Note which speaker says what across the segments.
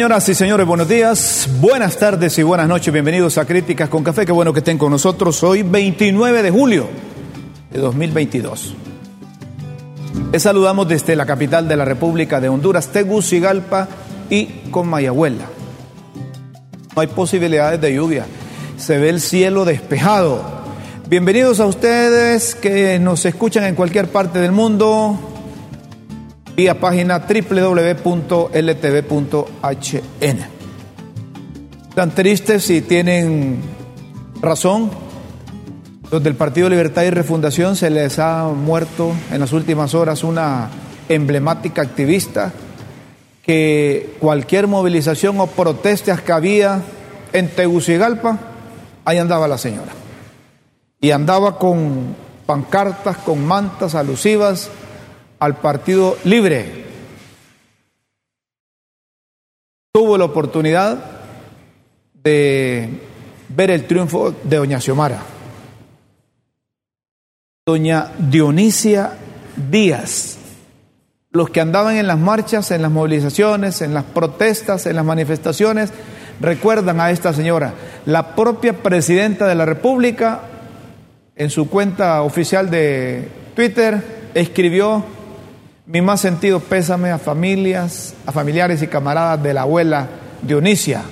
Speaker 1: Señoras y señores, buenos días, buenas tardes y buenas noches. Bienvenidos a Críticas con Café. Qué bueno que estén con nosotros hoy, 29 de julio de 2022. Les saludamos desde la capital de la República de Honduras, Tegucigalpa y con Mayagüela. No hay posibilidades de lluvia. Se ve el cielo despejado. Bienvenidos a ustedes que nos escuchan en cualquier parte del mundo vía página www.ltv.hn. Están tristes y tienen razón. Los del Partido Libertad y Refundación se les ha muerto en las últimas horas una emblemática activista que cualquier movilización o protestas que había en Tegucigalpa, ahí andaba la señora. Y andaba con pancartas, con mantas alusivas al Partido Libre. Tuvo la oportunidad de ver el triunfo de Doña Xiomara. Doña Dionisia Díaz. Los que andaban en las marchas, en las movilizaciones, en las protestas, en las manifestaciones, recuerdan a esta señora. La propia presidenta de la República, en su cuenta oficial de Twitter, escribió mi más sentido pésame a familias, a familiares y camaradas de la abuela Dionisia,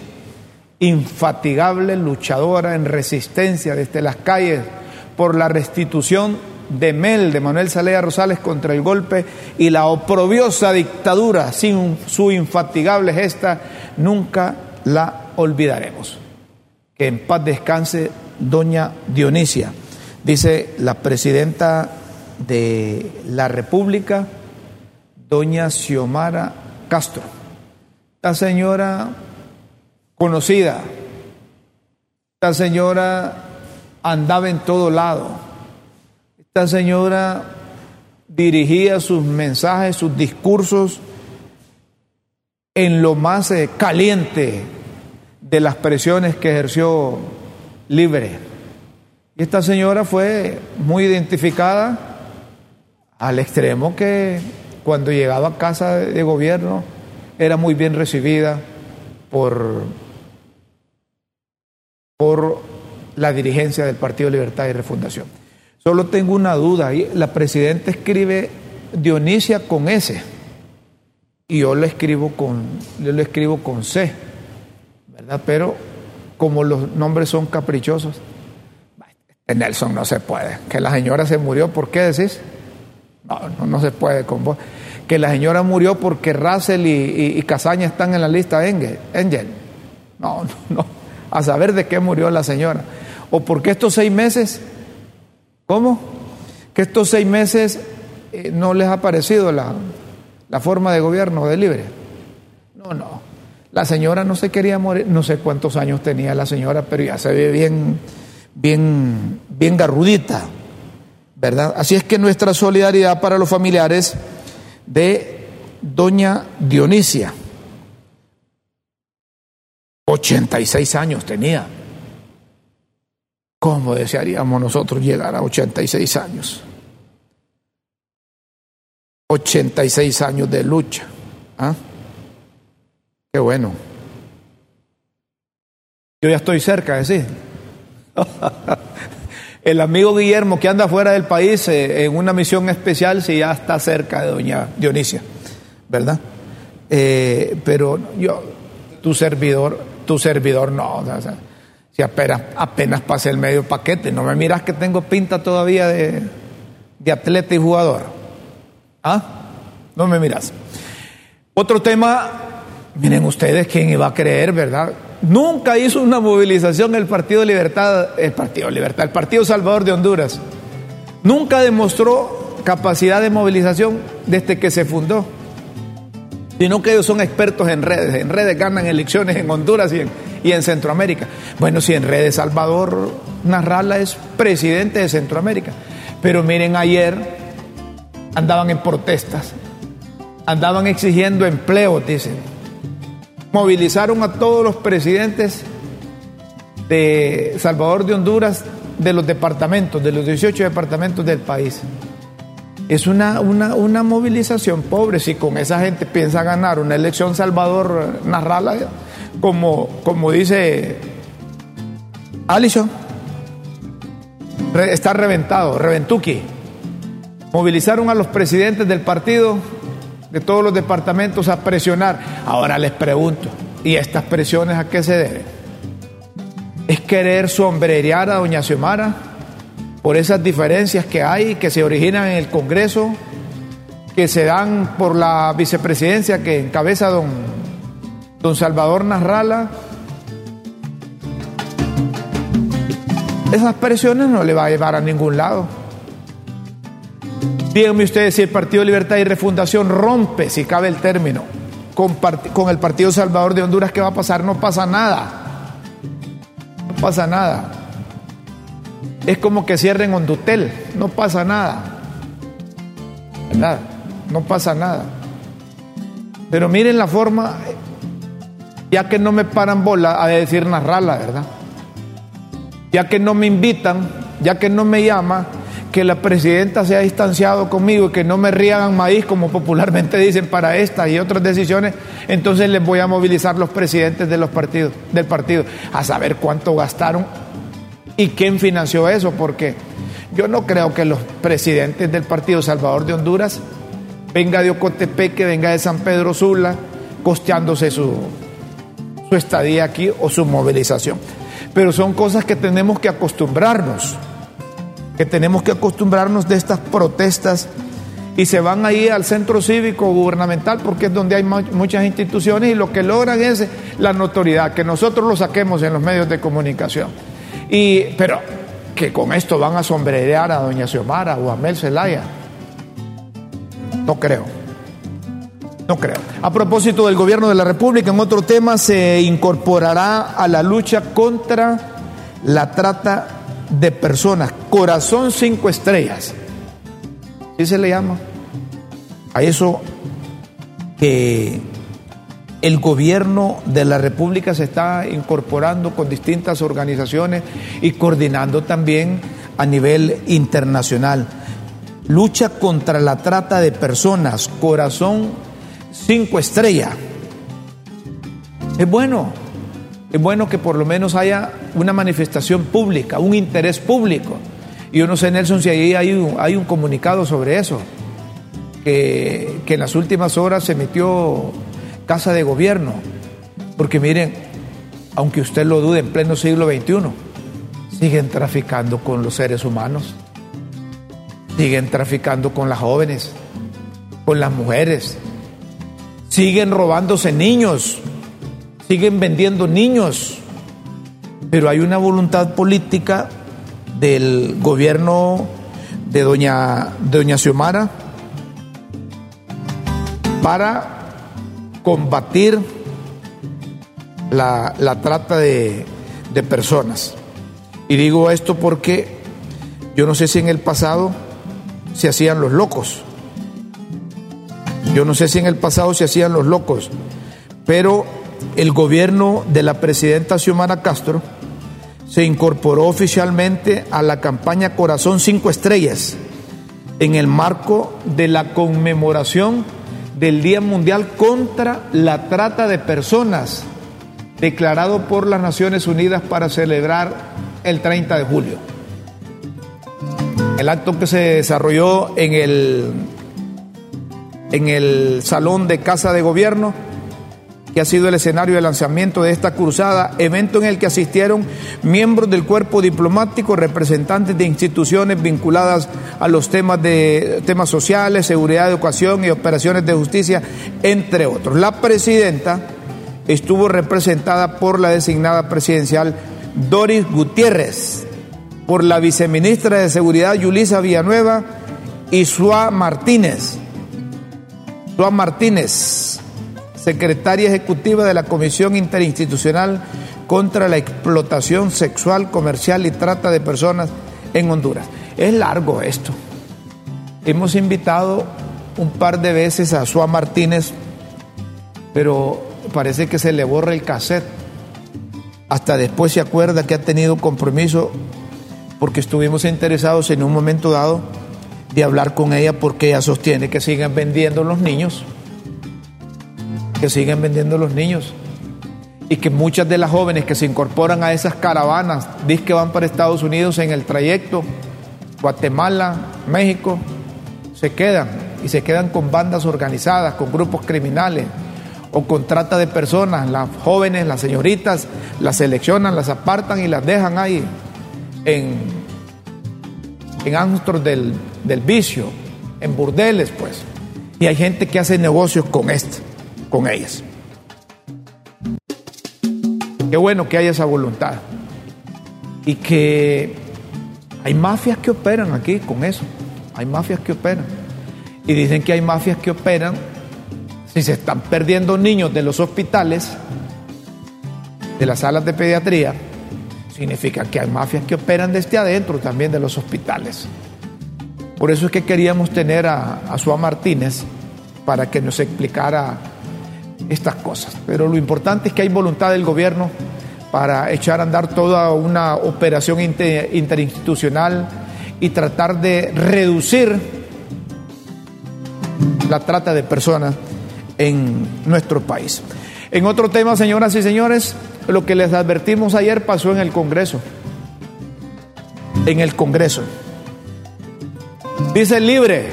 Speaker 1: infatigable luchadora en resistencia desde las calles por la restitución de Mel, de Manuel Salea Rosales contra el golpe y la oprobiosa dictadura, sin su infatigable gesta, nunca la olvidaremos. Que en paz descanse doña Dionisia, dice la presidenta de la República, doña Xiomara Castro. Esta señora conocida, esta señora andaba en todo lado, esta señora dirigía sus mensajes, sus discursos en lo más eh, caliente de las presiones que ejerció Libre. Y esta señora fue muy identificada al extremo que cuando llegaba a casa de gobierno era muy bien recibida por, por la dirigencia del Partido Libertad y Refundación. Solo tengo una duda, la presidenta escribe Dionisia con S y yo lo escribo con, yo lo escribo con C, ¿verdad? Pero como los nombres son caprichosos, Nelson no se puede. Que la señora se murió, ¿por qué decís? No, no, se puede con vos que la señora murió porque Russell y, Casaña están en la lista Engel. No, no, no. A saber de qué murió la señora. O porque estos seis meses, ¿cómo? Que estos seis meses eh, no les ha parecido la, la forma de gobierno de libre. No, no. La señora no se quería morir, no sé cuántos años tenía la señora, pero ya se ve bien, bien, bien garrudita, ¿verdad? Así es que nuestra solidaridad para los familiares de doña Dionisia. 86 años tenía. ¿Cómo desearíamos nosotros llegar a 86 años? 86 años de lucha. ¿Ah? Qué bueno. Yo ya estoy cerca de sí. El amigo Guillermo que anda fuera del país eh, en una misión especial, si ya está cerca de doña Dionisia, ¿verdad? Eh, pero yo, tu servidor, tu servidor no, si apenas, apenas pasé el medio paquete, no me miras que tengo pinta todavía de, de atleta y jugador. ¿Ah? No me miras. Otro tema, miren ustedes quién iba a creer, ¿verdad? Nunca hizo una movilización el Partido Libertad, el Partido Libertad, el Partido Salvador de Honduras. Nunca demostró capacidad de movilización desde que se fundó. Sino que ellos son expertos en redes. En redes ganan elecciones en Honduras y en, Centroamérica. Bueno, si en redes Salvador Narrala es presidente de Centroamérica. Pero miren, ayer andaban en protestas, andaban exigiendo empleo, dicen movilizaron a todos los presidentes de Salvador de Honduras de los departamentos, de los 18 departamentos del país. Es una, una, una, movilización pobre. Si con esa gente piensa ganar una elección Salvador Narrala, como, como dice Alison, está reventado, reventuki. Movilizaron a los presidentes del partido, de todos los departamentos, a presionar. Ahora les pregunto, ¿y estas presiones a qué se deben? ¿Es querer sombrerear a doña Xiomara? por esas diferencias que hay, que se originan en el Congreso, que se dan por la vicepresidencia que encabeza don, don Salvador Narrala. Esas presiones no le va a llevar a ningún lado. Díganme ustedes si el Partido Libertad y Refundación rompe, si cabe el término, con, el Partido Salvador de Honduras, ¿qué va a pasar? No pasa nada. No pasa nada es como que cierren Hondutel, no pasa nada. ¿Verdad? No pasa nada. Pero miren la forma, ya que no me paran bola a decir narrala, ¿verdad? Ya que no me invitan, ya que no me llama, que la presidenta se ha distanciado conmigo y que no me riegan maíz, como popularmente dicen, para estas y otras decisiones, entonces les voy a movilizar los presidentes de los partidos, del partido, a saber cuánto gastaron ¿Y quién financió eso? Porque yo no creo que los presidentes del Partido Salvador de Honduras venga de Ocotepeque, venga de San Pedro Sula, costeándose su, su estadía aquí o su movilización. Pero son cosas que tenemos que acostumbrarnos, que tenemos que acostumbrarnos de estas protestas y se van ahí al centro cívico gubernamental porque es donde hay muchas instituciones y lo que logran es la notoriedad, que nosotros lo saquemos en los medios de comunicación. Y, pero que con esto van a sombrerear a doña Xiomara o a Mel Zelaya. No creo. No creo. A propósito del gobierno de la República, en otro tema se incorporará a la lucha contra la trata de personas. Corazón cinco estrellas. ¿Qué se le llama? A eso que el gobierno de la República se está incorporando con distintas organizaciones y coordinando también a nivel internacional. Lucha contra la trata de personas, corazón cinco estrellas. Es bueno, es bueno que por lo menos haya una manifestación pública, un interés público. Y yo no sé, Nelson, si ahí hay un, comunicado sobre eso, que, que en las últimas horas se emitió casa de gobierno. Porque miren, aunque usted lo dude, en pleno siglo XXI, siguen traficando con los seres humanos, siguen traficando con las jóvenes, con las mujeres, siguen robándose niños, siguen vendiendo niños, pero hay una voluntad política del gobierno de doña, doña Xiomara para combatir la, trata de, de personas. Y digo esto porque yo no sé si en el pasado se hacían los locos. Yo no sé si en el pasado se hacían los locos, pero el gobierno de la presidenta Xiomara Castro se incorporó oficialmente a la campaña Corazón Cinco Estrellas en el marco de la conmemoración del Día Mundial contra la Trata de Personas, declarado por las Naciones Unidas para celebrar el 30 de julio. El acto que se desarrolló en el, en el Salón de Casa de Gobierno que ha sido el escenario de lanzamiento de esta cruzada, evento en el que asistieron miembros del cuerpo diplomático, representantes de instituciones vinculadas a los temas de temas sociales, seguridad, educación y operaciones de justicia, entre otros. La presidenta estuvo representada por la designada presidencial Doris Gutiérrez, por la viceministra de Seguridad Yulisa Villanueva y Suá Martínez. Suá Martínez secretaria ejecutiva de la Comisión Interinstitucional contra la Explotación Sexual, Comercial y Trata de Personas en Honduras. Es largo esto. Hemos invitado un par de veces a Suá Martínez, pero parece que se le borra el cassette. Hasta después se acuerda que ha tenido compromiso porque estuvimos interesados en un momento dado de hablar con ella porque ella sostiene que siguen vendiendo los niños, que siguen vendiendo los niños y que muchas de las jóvenes que se incorporan a esas caravanas, dicen que van para Estados Unidos en el trayecto, Guatemala, México, se quedan y se quedan con bandas organizadas, con grupos criminales o con trata de personas. Las jóvenes, las señoritas, las seleccionan, las apartan y las dejan ahí en, en del, del vicio, en burdeles, pues. Y hay gente que hace negocios con esto, con ellas. Qué bueno que haya esa voluntad. Y que hay mafias que operan aquí con eso. Hay mafias que operan. Y dicen que hay mafias que operan si se están perdiendo niños de los hospitales, de las salas de pediatría, significa que hay mafias que operan desde adentro también de los hospitales. Por eso es que queríamos tener a, a Suá Martínez para que nos explicara estas cosas. Pero lo importante es que hay voluntad del gobierno para echar a andar toda una operación interinstitucional y tratar de reducir la trata de personas en nuestro país. En otro tema, señoras y señores, lo que les advertimos ayer pasó en el Congreso. En el Congreso. Dice libre,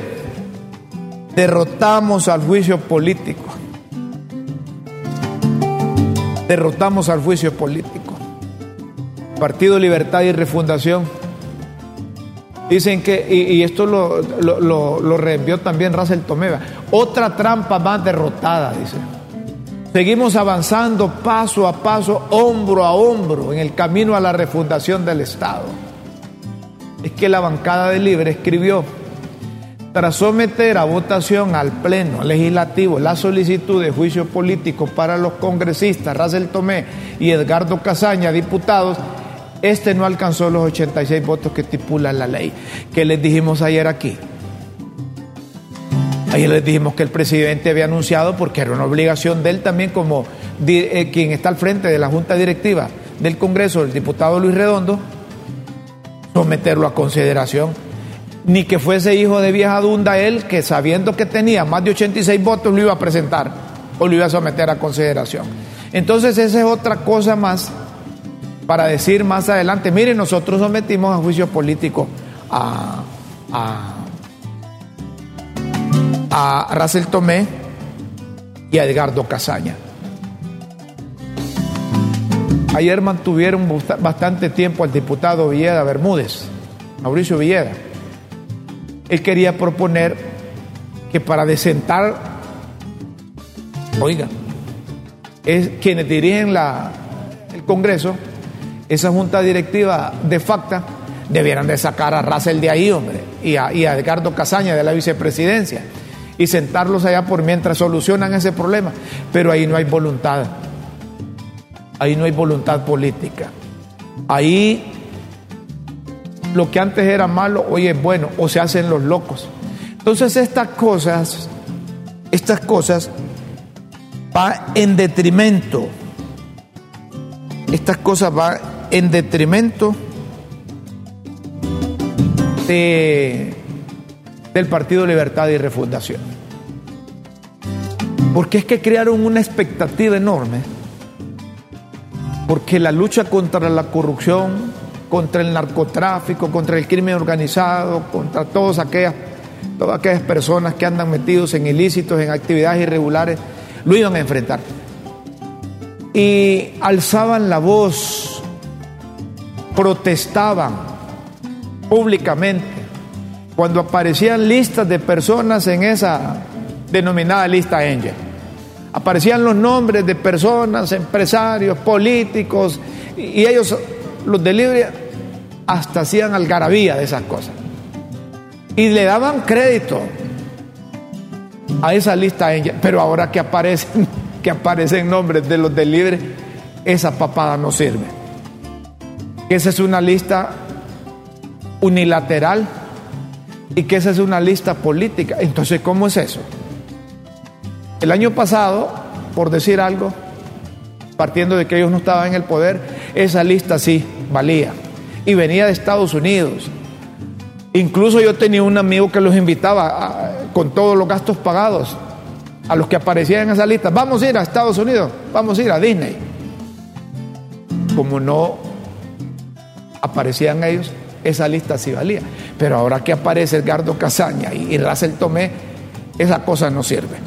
Speaker 1: derrotamos al juicio político. Derrotamos al juicio político. Partido Libertad y Refundación. Dicen que, y, esto lo, lo, reenvió también Russell Tomeva, otra trampa más derrotada, dice. Seguimos avanzando paso a paso, hombro a hombro, en el camino a la refundación del Estado. Es que la bancada de Libre escribió, tras someter a votación al Pleno Legislativo la solicitud de juicio político para los congresistas Racel Tomé y Edgardo Casaña, diputados, este no alcanzó los 86 votos que estipula la ley. que les dijimos ayer aquí? Ayer les dijimos que el presidente había anunciado, porque era una obligación de él también como eh, quien está al frente de la Junta Directiva del Congreso, el diputado Luis Redondo, someterlo a consideración ni que fuese hijo de vieja dunda él, que sabiendo que tenía más de 86 votos lo iba a presentar o lo iba a someter a consideración. Entonces esa es otra cosa más para decir más adelante, miren, nosotros sometimos a juicio político a, a, a Tomé y a Edgardo Casaña. Ayer mantuvieron bastante tiempo al diputado Villeda Bermúdez, Mauricio Villeda él quería proponer que para desentar, oiga, es quienes dirigen la, el Congreso, esa junta directiva de facto, debieran de sacar a Russell de ahí, hombre, y a, y a Edgardo Casaña de la vicepresidencia, y sentarlos allá por mientras solucionan ese problema. Pero ahí no hay voluntad, ahí no hay voluntad política. Ahí lo que antes era malo, hoy es bueno, o se hacen los locos. Entonces estas cosas, estas cosas va en detrimento, estas cosas van en detrimento de, del Partido Libertad y Refundación. Porque es que crearon una expectativa enorme, porque la lucha contra la corrupción, contra el narcotráfico, contra el crimen organizado, contra todas aquellas, todas aquellas personas que andan metidos en ilícitos, en actividades irregulares, lo iban a enfrentar. Y alzaban la voz, protestaban públicamente cuando aparecían listas de personas en esa denominada lista Angel. Aparecían los nombres de personas, empresarios, políticos, y ellos, los de libre, hasta hacían algarabía de esas cosas. Y le daban crédito a esa lista, pero ahora que aparecen, que aparecen nombres de los del libre, esa papada no sirve. Esa es una lista unilateral y que esa es una lista política. Entonces, ¿cómo es eso? El año pasado, por decir algo, partiendo de que ellos no estaban en el poder, esa lista sí valía y venía de Estados Unidos. Incluso yo tenía un amigo que los invitaba con todos los gastos pagados a los que aparecían en esa lista. Vamos a ir a Estados Unidos, vamos a ir a Disney. Como no aparecían ellos, esa lista sí valía. Pero ahora que aparece Edgardo Casaña y, Russell Tomé, esa cosa no sirve.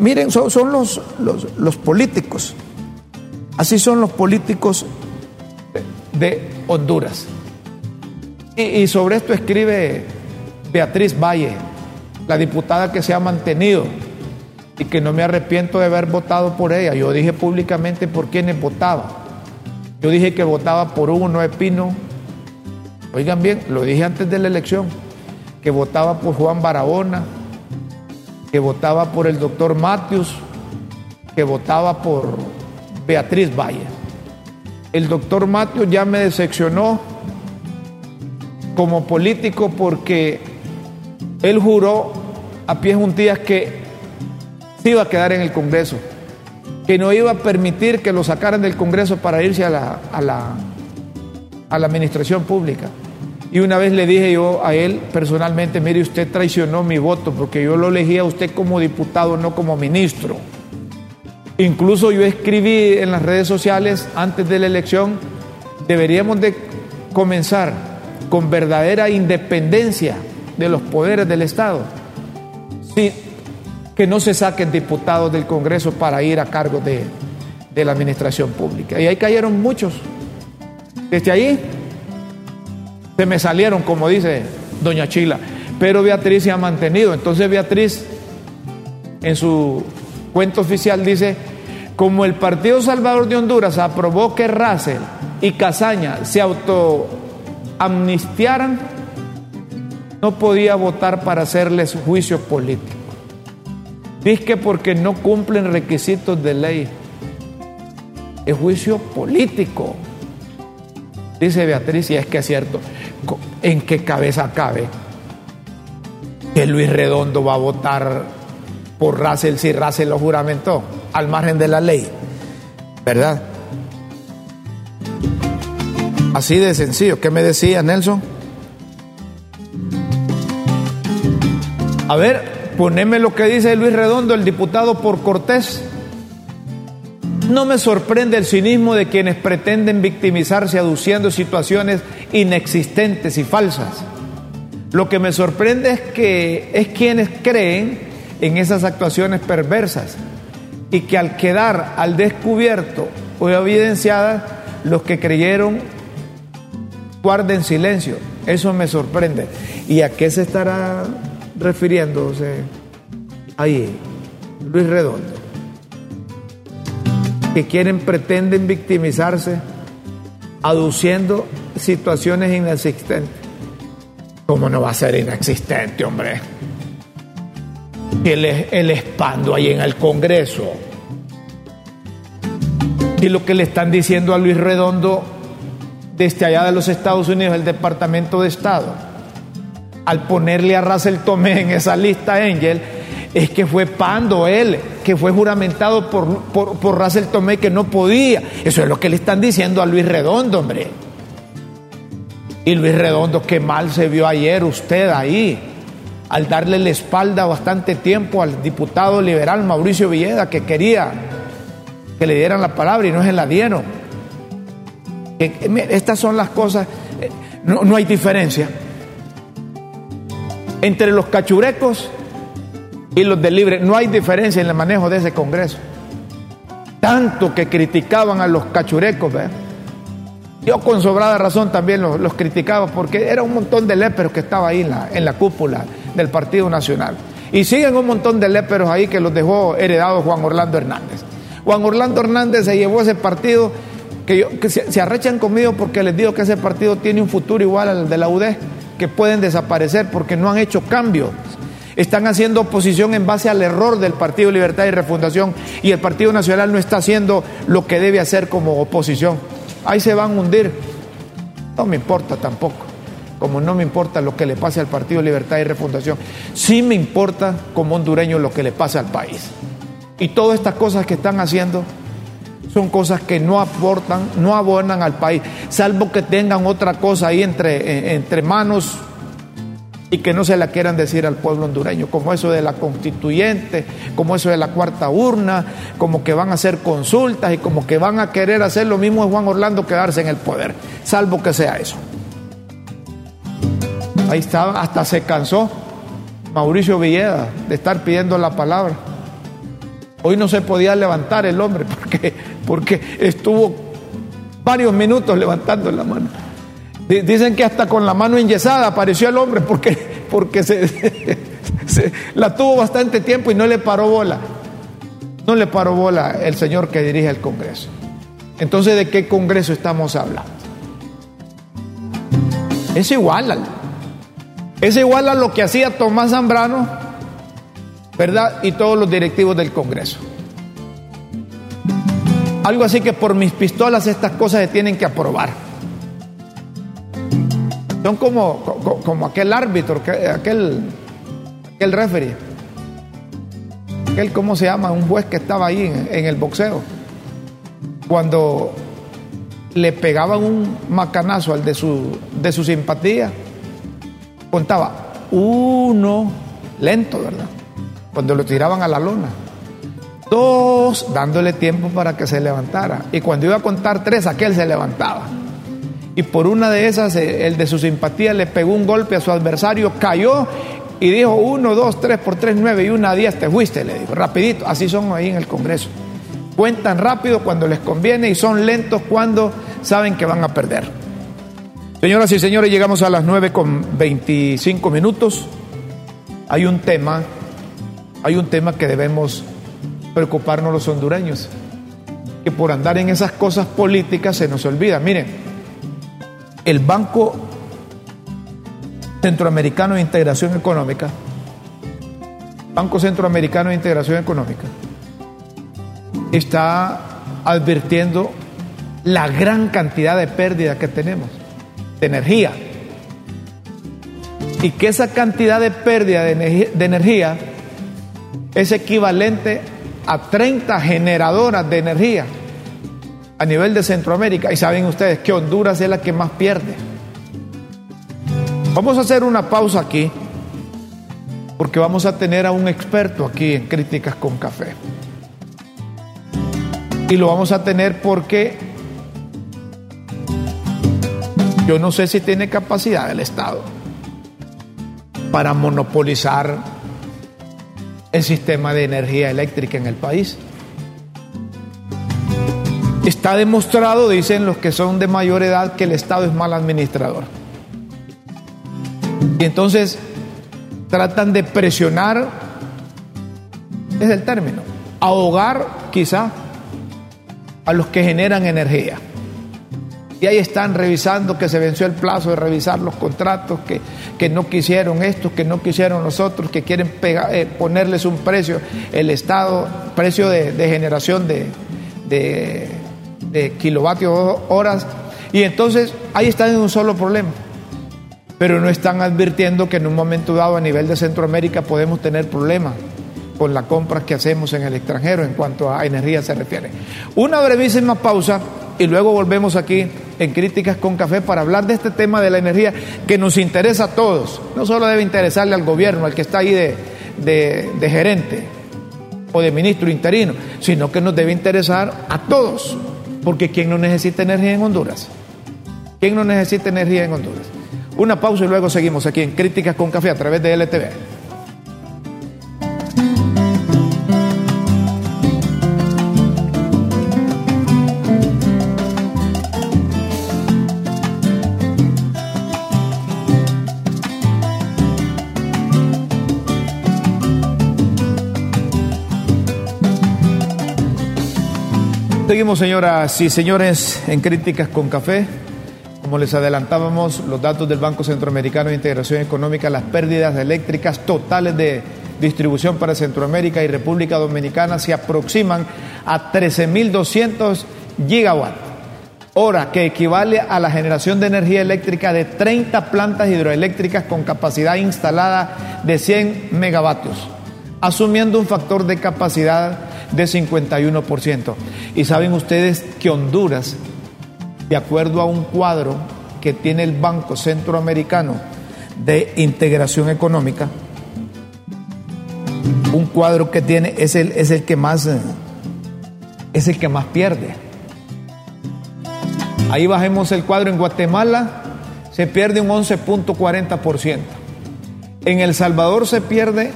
Speaker 1: Miren, son, los, los, políticos. Así son los políticos de Honduras. Y, sobre esto escribe Beatriz Valle, la diputada que se ha mantenido y que no me arrepiento de haber votado por ella. Yo dije públicamente por quiénes votaba. Yo dije que votaba por Hugo Noé Pino. Oigan bien, lo dije antes de la elección, que votaba por Juan Barahona, que votaba por el doctor Matius, que votaba por Beatriz Valle. El doctor Matius ya me decepcionó como político porque él juró a pies juntillas que se iba a quedar en el Congreso, que no iba a permitir que lo sacaran del Congreso para irse a la, a la, a la administración pública. Y una vez le dije yo a él personalmente, mire, usted traicionó mi voto porque yo lo elegí a usted como diputado, no como ministro. Incluso yo escribí en las redes sociales antes de la elección, deberíamos de comenzar con verdadera independencia de los poderes del Estado. Sí, que no se saquen diputados del Congreso para ir a cargo de, de la administración pública. Y ahí cayeron muchos. Desde ahí se me salieron, como dice doña Chila. Pero Beatriz se ha mantenido. Entonces Beatriz, en su cuento oficial, dice, como el Partido Salvador de Honduras aprobó que Russell y Casaña se autoamnistiaran, no podía votar para hacerles juicio político. Dice que porque no cumplen requisitos de ley. Es juicio político. Dice Beatriz, y es que es cierto. ¿En qué cabeza cabe que Luis Redondo va a votar por Russell si Russell lo juramentó al margen de la ley? ¿Verdad? Así de sencillo. ¿Qué me decía Nelson? A ver, poneme lo que dice Luis Redondo, el diputado por Cortés. No me sorprende el cinismo de quienes pretenden victimizarse aduciendo situaciones inexistentes y falsas. Lo que me sorprende es que es quienes creen en esas actuaciones perversas y que al quedar al descubierto o evidenciadas, los que creyeron guarden silencio. Eso me sorprende. ¿Y a qué se estará refiriéndose ahí Luis Redondo? que quieren, pretenden victimizarse aduciendo situaciones inexistentes. ¿Cómo no va a ser inexistente, hombre? El, el espando ahí en el Congreso. Y lo que le están diciendo a Luis Redondo desde allá de los Estados Unidos, el Departamento de Estado, al ponerle a Russell Tomé en esa lista Angel, es que fue Pando él, que fue juramentado por, por, por Russell Tomé que no podía. Eso es lo que le están diciendo a Luis Redondo, hombre. Y Luis Redondo, qué mal se vio ayer usted ahí, al darle la espalda bastante tiempo al diputado liberal Mauricio Villeda, que quería que le dieran la palabra y no se la dieron. Estas son las cosas, eh, no, no hay diferencia entre los cachurecos y los de libre. No hay diferencia en el manejo de ese Congreso. Tanto que criticaban a los cachurecos, Yo con sobrada razón también los, criticaba porque era un montón de léperos que estaba ahí en la, en la cúpula del Partido Nacional. Y siguen un montón de léperos ahí que los dejó heredados Juan Orlando Hernández. Juan Orlando Hernández se llevó ese partido que, se, se, arrechan conmigo porque les digo que ese partido tiene un futuro igual al de la UD, que pueden desaparecer porque no han hecho cambios están haciendo oposición en base al error del Partido Libertad y Refundación y el Partido Nacional no está haciendo lo que debe hacer como oposición. Ahí se van a hundir. No me importa tampoco, como no me importa lo que le pase al Partido Libertad y Refundación. Sí me importa como hondureño lo que le pase al país. Y todas estas cosas que están haciendo son cosas que no aportan, no abonan al país, salvo que tengan otra cosa ahí entre, entre manos y que no se la quieran decir al pueblo hondureño, como eso de la constituyente, como eso de la cuarta urna, como que van a hacer consultas y como que van a querer hacer lo mismo de Juan Orlando, quedarse en el poder, salvo que sea eso. Ahí estaba, hasta se cansó Mauricio Villeda de estar pidiendo la palabra. Hoy no se podía levantar el hombre porque, porque estuvo varios minutos levantando la mano. Dicen que hasta con la mano enyesada apareció el hombre porque, porque se, la tuvo bastante tiempo y no le paró bola. No le paró bola el señor que dirige el Congreso. Entonces, ¿de qué Congreso estamos hablando? Es igual al, es igual a lo que hacía Tomás Zambrano, ¿verdad? Y todos los directivos del Congreso. Algo así que por mis pistolas estas cosas se tienen que aprobar. Son como, como, aquel árbitro, aquel, aquel referee. Aquel, ¿cómo se llama? Un juez que estaba ahí en, el boxeo. Cuando le pegaban un macanazo al de su, de su simpatía, contaba uno, lento, ¿verdad? Cuando lo tiraban a la lona. Dos, dándole tiempo para que se levantara. Y cuando iba a contar tres, aquel se levantaba y por una de esas eh, el de su simpatía le pegó un golpe a su adversario, cayó y dijo uno, dos, tres por tres, nueve y una diez te fuiste, le dijo, rapidito, así son ahí en el Congreso. Cuentan rápido cuando les conviene y son lentos cuando saben que van a perder. Señoras y señores, llegamos a las nueve con veinticinco minutos. Hay un tema, hay un tema que debemos preocuparnos los hondureños, que por andar en esas cosas políticas se nos olvida. Miren, el Banco Centroamericano de Integración Económica, Banco Centroamericano de Integración Económica, está advirtiendo la gran cantidad de pérdida que tenemos de energía. Y que esa cantidad de pérdida de energía, es equivalente a 30 generadoras de energía a nivel de Centroamérica. Y saben ustedes que Honduras es la que más pierde. Vamos a hacer una pausa aquí, porque vamos a tener a un experto aquí en Críticas con Café. Y lo vamos a tener porque yo no sé si tiene capacidad el Estado para monopolizar el sistema de energía eléctrica en el país. Está demostrado, dicen los que son de mayor edad, que el Estado es mal administrador. Y entonces tratan de presionar, es el término, ahogar quizá a los que generan energía. Y ahí están revisando que se venció el plazo de revisar los contratos, que, que no quisieron estos, que no quisieron los otros, que quieren eh, ponerles un precio, el Estado, precio de, generación de, de kilovatios horas. Y entonces ahí están en un solo problema. Pero no están advirtiendo que en un momento dado a nivel de Centroamérica podemos tener problemas con las compras que hacemos en el extranjero en cuanto a energía se refiere. Una brevísima pausa y luego volvemos aquí en Críticas con Café para hablar de este tema de la energía que nos interesa a todos. No solo debe interesarle al gobierno, al que está ahí de, de gerente o de ministro interino, sino que nos debe interesar a todos. Porque ¿quién no necesita energía en Honduras? ¿Quién no necesita energía en Honduras? Una pausa y luego seguimos aquí en Críticas con Café a través de LTV. Seguimos, señoras y señores, en Críticas con Café. Como les adelantábamos, los datos del Banco Centroamericano de Integración Económica, las pérdidas eléctricas totales de distribución para Centroamérica y República Dominicana se aproximan a 13.200 gigawatts hora, que equivale a la generación de energía eléctrica de 30 plantas hidroeléctricas con capacidad instalada de 100 megavatios, asumiendo un factor de capacidad de 51%. Y saben ustedes que Honduras, de acuerdo a un cuadro que tiene el Banco Centroamericano de integración económica, un cuadro que tiene es el, es el que más eh, es el que más pierde. Ahí bajemos el cuadro en Guatemala se pierde un 11.40%. En El Salvador se pierde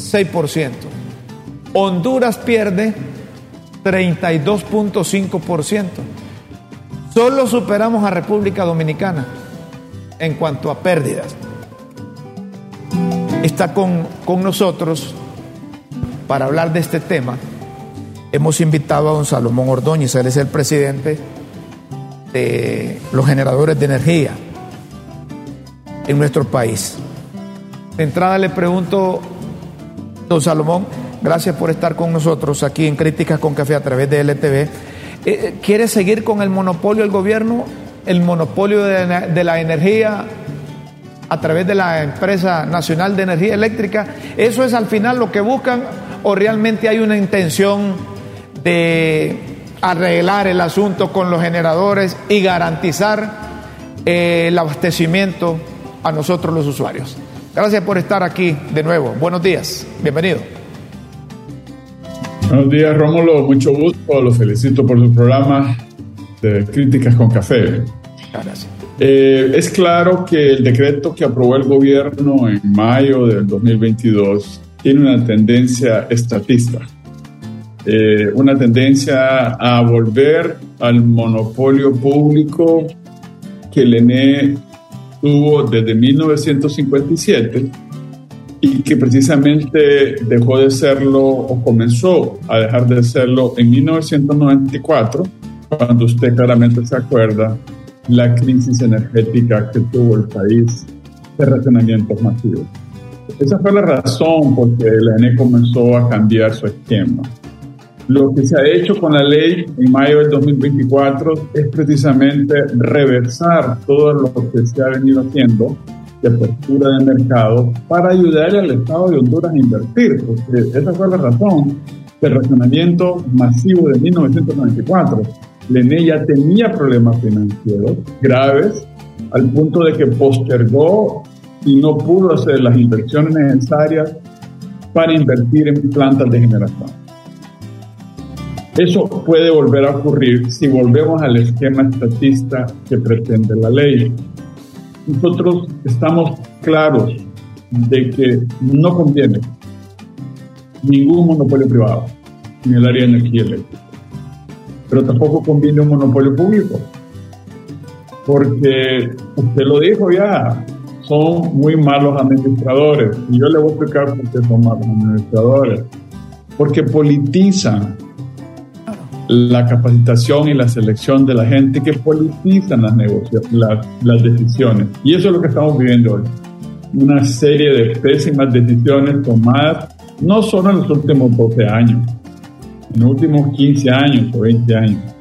Speaker 1: 10.6%. Honduras pierde 32.5%. Solo superamos a República Dominicana en cuanto a pérdidas. Está con, con nosotros para hablar de este tema. Hemos invitado a don Salomón Ordóñez, él es el presidente de los generadores de energía en nuestro país. De entrada le pregunto, don Salomón, gracias por estar con nosotros aquí en Críticas con Café a través de LTV. Eh, eh, ¿Quiere seguir con el monopolio del gobierno, el monopolio de la energía a través de la empresa nacional de energía eléctrica? ¿Eso es al final lo que buscan o realmente hay una intención de arreglar el asunto con los generadores y garantizar eh, el abastecimiento a nosotros los usuarios. Gracias por estar aquí de nuevo. Buenos días. Bienvenido.
Speaker 2: Buenos días, Rómulo. Mucho gusto. Los felicito por su programa de Críticas con Café. Gracias. Eh, es claro que el decreto que aprobó el gobierno en mayo del 2022 tiene una tendencia estatista eh, una tendencia a volver al monopolio público que el ENE tuvo desde 1957 y que precisamente dejó de serlo o comenzó a dejar de serlo en 1994, cuando usted claramente se acuerda la crisis energética que tuvo el país de racionamientos masivos. Esa fue la razón por que el ENE comenzó a cambiar su esquema. Lo que se ha hecho con la ley en mayo del 2024 es precisamente reversar todo lo que se ha venido haciendo de apertura de mercado para ayudar al Estado de Honduras a invertir, porque esa fue la razón del racionamiento masivo de 1994. Lene ya tenía problemas financieros graves al punto de que postergó y no pudo hacer las inversiones necesarias para invertir en plantas de generación. Eso puede volver a ocurrir si volvemos al esquema estatista que pretende la ley. Nosotros estamos claros de que no conviene ningún monopolio privado en el área de energía eléctrica, pero tampoco conviene un monopolio público, porque usted lo dijo ya, son muy malos administradores, y yo le voy a explicar por qué son malos administradores, porque politizan la capacitación y la selección de la gente que politizan las, las, las decisiones. Y eso es lo que estamos viviendo hoy. Una serie de pésimas decisiones tomadas no solo en los últimos 12 años, en los últimos 15 años o 20 años.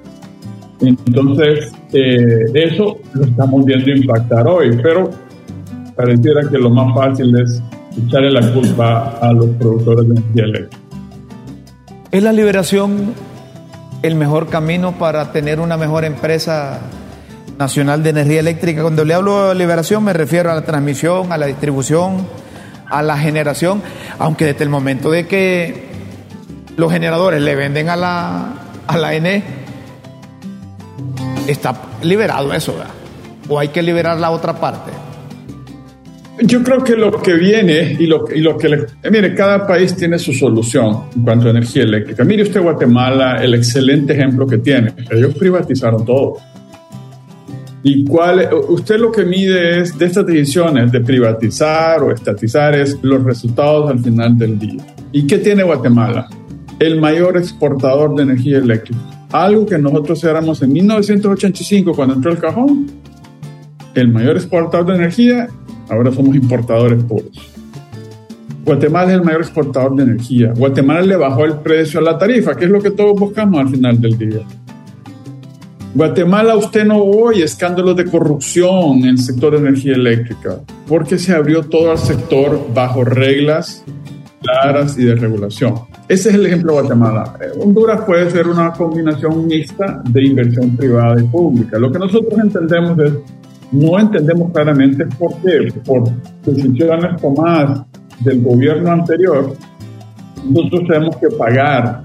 Speaker 2: Entonces, eh, eso lo estamos viendo impactar hoy, pero pareciera que lo más fácil es echarle la culpa a los productores de eléctrica.
Speaker 1: ¿Es la liberación el mejor camino para tener una mejor empresa nacional de energía eléctrica. Cuando le hablo de liberación me refiero a la transmisión, a la distribución, a la generación, aunque desde el momento de que los generadores le venden a la, a la ENE, está liberado eso, ¿verdad? O hay que liberar la otra parte.
Speaker 2: Yo creo que lo que viene y lo, y lo que le, eh, mire, cada país tiene su solución en cuanto a energía eléctrica. Mire usted Guatemala, el excelente ejemplo que tiene. Ellos privatizaron todo. ¿Y cuál? Usted lo que mide es de estas decisiones de privatizar o estatizar es los resultados al final del día. ¿Y qué tiene Guatemala? El mayor exportador de energía eléctrica. Algo que nosotros éramos en 1985 cuando entró el cajón. El mayor exportador de energía Ahora somos importadores puros. Guatemala es el mayor exportador de energía. Guatemala le bajó el precio a la tarifa, que es lo que todos buscamos al final del día. Guatemala, usted no oye escándalos de corrupción en el sector de energía eléctrica, porque se abrió todo al sector bajo reglas claras y de regulación. Ese es el ejemplo de Guatemala. Eh, Honduras puede ser una combinación mixta de inversión privada y pública. Lo que nosotros entendemos es no entendemos claramente por qué, por decisiones tomadas del gobierno anterior, nosotros tenemos que pagar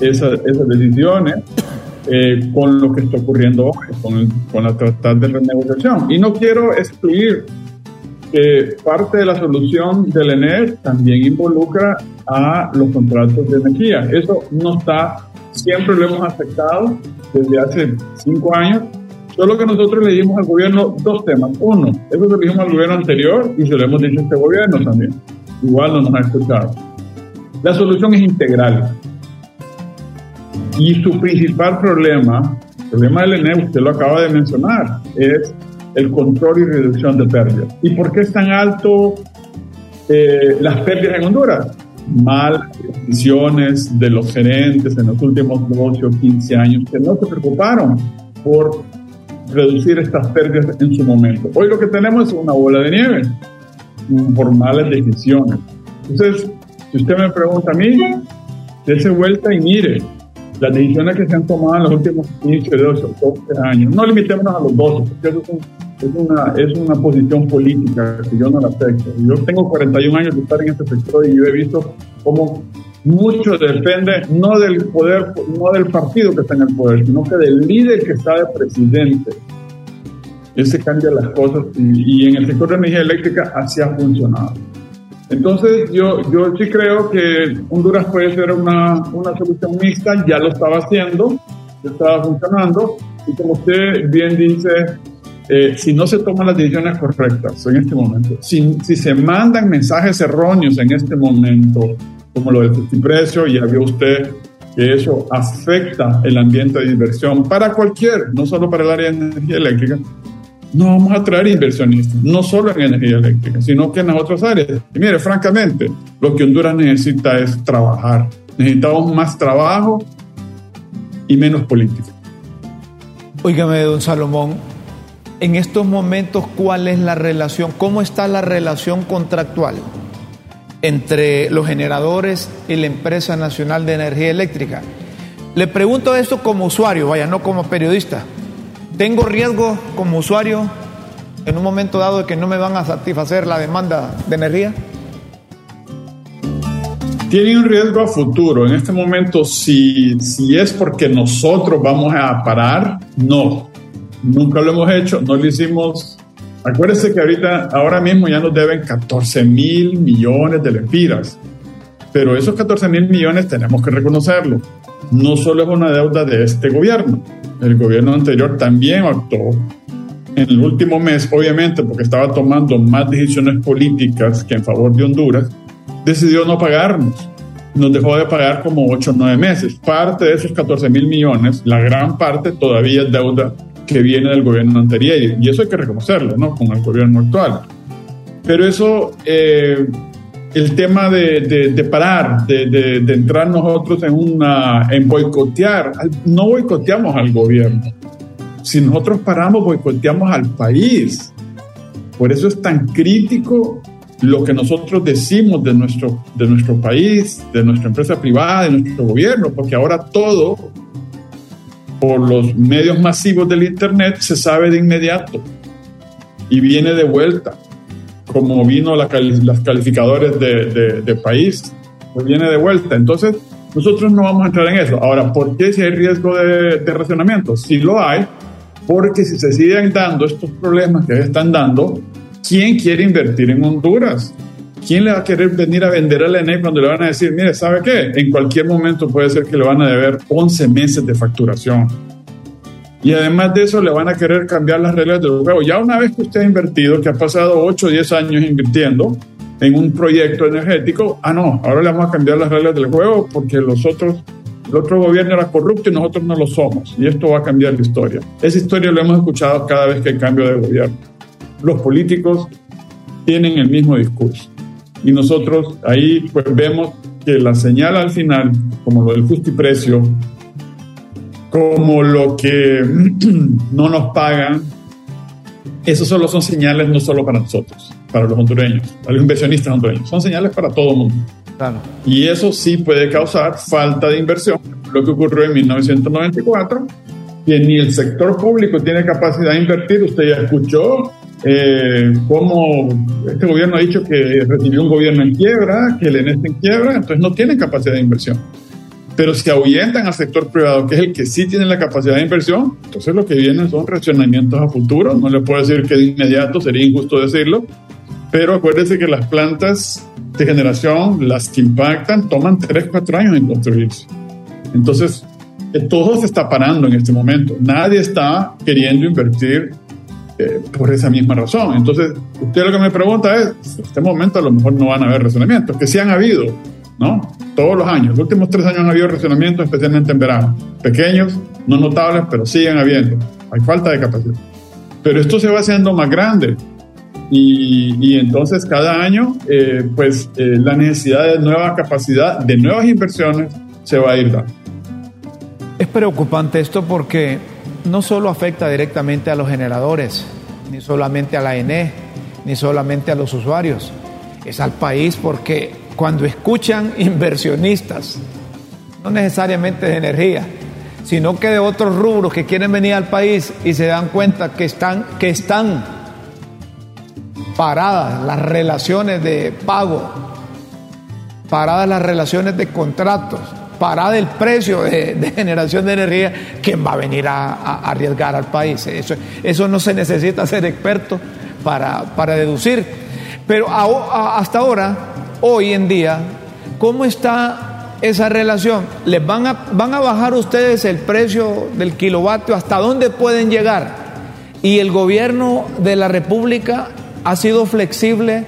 Speaker 2: esas, esas decisiones eh, con lo que está ocurriendo hoy, con, la tratar de renegociación. Y no quiero excluir que parte de la solución del ENER también involucra a los contratos de energía. Eso no está, siempre lo hemos aceptado desde hace cinco años. Solo que nosotros le dimos al gobierno dos temas. Uno, eso se lo dijimos al gobierno anterior y se lo hemos dicho a este gobierno también. Igual no nos ha escuchado. La solución es integral. Y su principal problema, el problema del ENE, usted lo acaba de mencionar, es el control y reducción de pérdidas. ¿Y por qué es tan alto eh, las pérdidas en Honduras? Mal decisiones de los gerentes en los últimos 12 o 15 años que no se preocuparon por reducir estas pérdidas en su momento. Hoy lo que tenemos es una bola de nieve por malas decisiones. Entonces, si usted me pregunta a mí, dése vuelta y mire, las decisiones que se han tomado en los últimos 15, 12, 12 años. No limitémonos a los 12, porque eso es, una, es una posición política que yo no la acepto. Yo tengo 41 años de estar en este sector y yo he visto cómo mucho depende no del poder, no del partido que está en el poder, sino que del líder que está de presidente. Ese cambia las cosas y, en el sector de energía eléctrica así ha funcionado. Entonces, yo, yo sí creo que Honduras puede ser una, una solución mixta, ya lo estaba haciendo, ya estaba funcionando, y como usted bien dice, eh, si no se toman las decisiones correctas en este momento, si, si se mandan mensajes erróneos en este momento, como lo del justiprecio, ya vio usted que eso afecta el ambiente de inversión para cualquier, no solo para el área de energía eléctrica, no vamos a traer inversionistas, no solo en energía eléctrica, sino que en las otras áreas. Y mire, francamente, lo que Honduras necesita es trabajar. Necesitamos más trabajo y menos política.
Speaker 1: Óigame, don Salomón, en estos momentos, ¿cuál es la relación? ¿Cómo está la relación contractual entre los generadores y la empresa nacional de energía eléctrica? Le pregunto esto como usuario, vaya, no como periodista. ¿Tengo riesgo como usuario en un momento dado de que no me van a satisfacer la demanda de energía?
Speaker 2: Tiene un riesgo a futuro. En este momento, si, si es porque nosotros vamos a parar, no. Nunca lo hemos hecho, no lo hicimos. Acuérdense que ahorita, ahora mismo ya nos deben 14 mil millones de lempiras. Pero esos 14 mil millones tenemos que reconocerlo. No solo es una deuda de este gobierno, el gobierno anterior también actuó en el último mes, obviamente, porque estaba tomando más decisiones políticas que en favor de Honduras, decidió no pagarnos. Nos dejó de pagar como 8 o 9 meses. Parte de esos 14 mil millones, la gran parte todavía es deuda que viene del gobierno anterior. Y eso hay que reconocerlo, ¿no? Con el gobierno actual. Pero eso eh, el tema de, parar, de, entrar nosotros en, una, en boicotear, no boicoteamos al gobierno. Si nosotros paramos, boicoteamos al país. Por eso es tan crítico lo que nosotros decimos de nuestro, de nuestro país, de nuestra empresa privada, de nuestro gobierno, porque ahora todo, por los medios masivos del Internet, se sabe de inmediato y viene de vuelta como vino las calificadores de, de, país, pues viene de vuelta. Entonces, nosotros no vamos a entrar en eso. Ahora, ¿por qué si hay riesgo de, de racionamiento? Sí lo hay, porque si se siguen dando estos problemas que están dando, ¿quién quiere invertir en Honduras? ¿Quién le va a querer venir a vender al ENE cuando le van a decir, mire, ¿sabe qué? En cualquier momento puede ser que le van a deber 11 meses de facturación y además de eso, le van a querer cambiar las reglas del juego. Ya una vez que usted ha invertido, que ha pasado 8 o 10 años invirtiendo en un proyecto energético, ah, no, ahora le vamos a cambiar las reglas del juego porque los otros, el otro gobierno era corrupto y nosotros no lo somos. Y esto va a cambiar la historia. Esa historia lo hemos escuchado cada vez que hay cambio de gobierno. Los políticos tienen el mismo discurso. Y nosotros ahí pues vemos que la señal al final, como lo del justiprecio, como lo que no nos pagan, esos solo son señales no solo para nosotros, para los hondureños, para los inversionistas hondureños, son señales para todo el mundo. Y eso sí puede causar falta de inversión, lo que ocurrió en 1994, que ni el sector público tiene capacidad de invertir. Usted ya escuchó eh, cómo este gobierno ha dicho que recibió un gobierno en quiebra, que el ENE está en quiebra, entonces no tienen capacidad de inversión. Pero si ahuyentan al sector privado, que es el que sí tiene la capacidad de inversión, entonces lo que viene son racionamientos a futuro. No le puedo decir que de inmediato, sería injusto decirlo, pero acuérdese que las plantas de generación, las que impactan, toman 3, 4 años en construirse. Entonces, todo se está parando en este momento. Nadie está queriendo invertir eh, por esa misma razón. Entonces, usted lo que me pregunta es, en este momento a lo mejor no van a haber razonamientos, que sí han habido, ¿no? Todos los años. Los últimos tres años han habido razonamientos, especialmente en verano. Pequeños, no notables, pero siguen habiendo. Hay falta de capacidad. Pero esto se va haciendo más grande. Y, y entonces cada año, eh, pues eh, la necesidad de nueva capacidad, de nuevas inversiones, se va a ir dando.
Speaker 1: Es preocupante esto porque no solo afecta directamente a los generadores, ni solamente a la ENE, ni solamente a los usuarios, es al país porque cuando escuchan inversionistas, no necesariamente de energía, sino que de otros rubros que quieren venir al país y se dan cuenta que están, que están paradas las relaciones de pago, paradas las relaciones de contratos, parada el precio de, generación de energía, ¿quién va a venir a, arriesgar al país? Eso, eso, no se necesita ser experto para, para deducir. Pero hasta ahora, hoy en día, ¿cómo está esa relación? ¿Les van a, van a bajar ustedes el precio del kilovatio? ¿Hasta dónde pueden llegar? Y el gobierno de la República ha sido flexible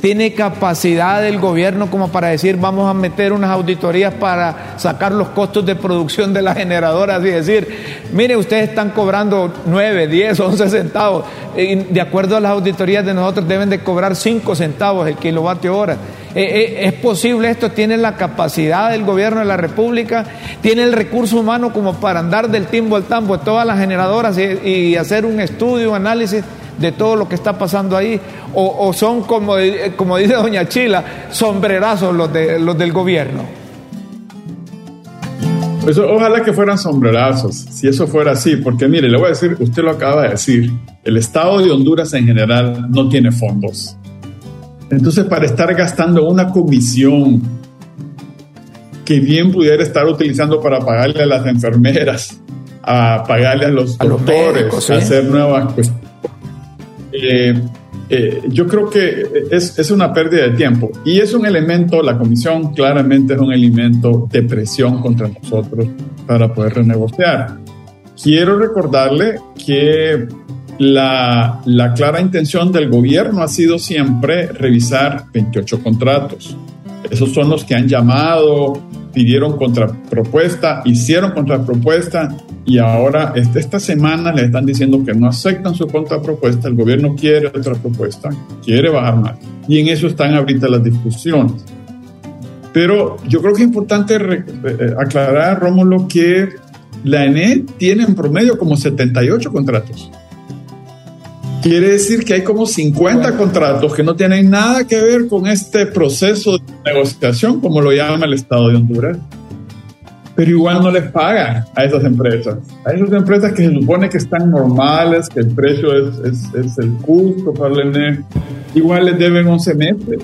Speaker 1: tiene capacidad el gobierno como para decir vamos a meter unas auditorías para sacar los costos de producción de las generadoras y decir, mire, ustedes están cobrando 9, 10, 11 centavos. Y de acuerdo a las auditorías de nosotros deben de cobrar 5 centavos el kilovatio hora. Eh, eh, ¿Es posible esto? ¿Tiene la capacidad del gobierno de la República? ¿Tiene el recurso humano como para andar del timbo al tambo de todas las generadoras y hacer un estudio, un análisis? De todo lo que está pasando ahí? ¿O, son, como, como dice doña Chila, sombrerazos los, de, los del gobierno?
Speaker 2: Pues ojalá que fueran sombrerazos, si eso fuera así, porque mire, le voy a decir, usted lo acaba de decir, el Estado de Honduras en general no tiene fondos. Entonces, para estar gastando una comisión que bien pudiera estar utilizando para pagarle a las enfermeras, a pagarle a los doctores, a hacer nuevas cuestiones eh, eh, yo creo que es, es, una pérdida de tiempo y es un elemento, la comisión claramente es un elemento de presión contra nosotros para poder renegociar. Quiero recordarle que la, la clara intención del gobierno ha sido siempre revisar 28 contratos. Esos son los que han llamado, pidieron contrapropuesta, hicieron contrapropuesta y ahora esta semana le están diciendo que no aceptan su contrapropuesta, el gobierno quiere otra propuesta, quiere bajar más. Y en eso están ahorita las discusiones. Pero yo creo que es importante eh, aclarar, Rómulo, que la ENE tiene en promedio como 78 contratos. Quiere decir que hay como 50 contratos que no tienen nada que ver con este proceso de negociación, como lo llama el Estado de Honduras pero igual no les pagan a esas empresas. A esas empresas que se supone que están normales, que el precio es, es, es el justo para el ENE, igual les deben 11 meses.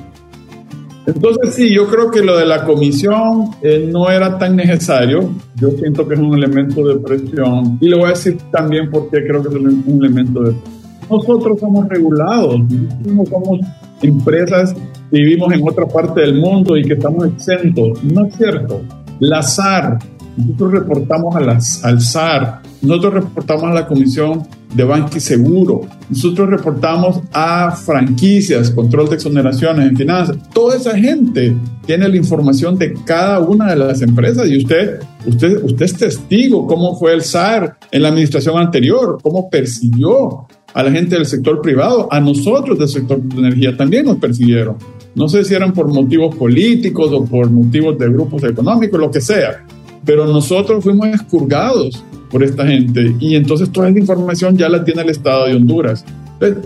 Speaker 2: Entonces sí, yo creo que lo de la comisión eh, no era tan necesario. Yo siento que es un elemento de presión. Y le voy a decir también por qué creo que es un elemento de presión. Nosotros somos regulados, no somos empresas que vivimos en otra parte del mundo y que estamos exentos. No es cierto. La SAR, nosotros reportamos a al SAR, nosotros reportamos a la Comisión de Banco y Seguro, nosotros reportamos a franquicias, control de exoneraciones en finanzas. Toda esa gente tiene la información de cada una de las empresas y usted, usted, usted es testigo cómo fue el SAR en la administración anterior, cómo persiguió a la gente del sector privado, a nosotros del sector de energía también nos persiguieron. No sé si eran por motivos políticos o por motivos de grupos económicos, lo que sea, pero nosotros fuimos expurgados por esta gente y entonces toda esa información ya la tiene el Estado de Honduras.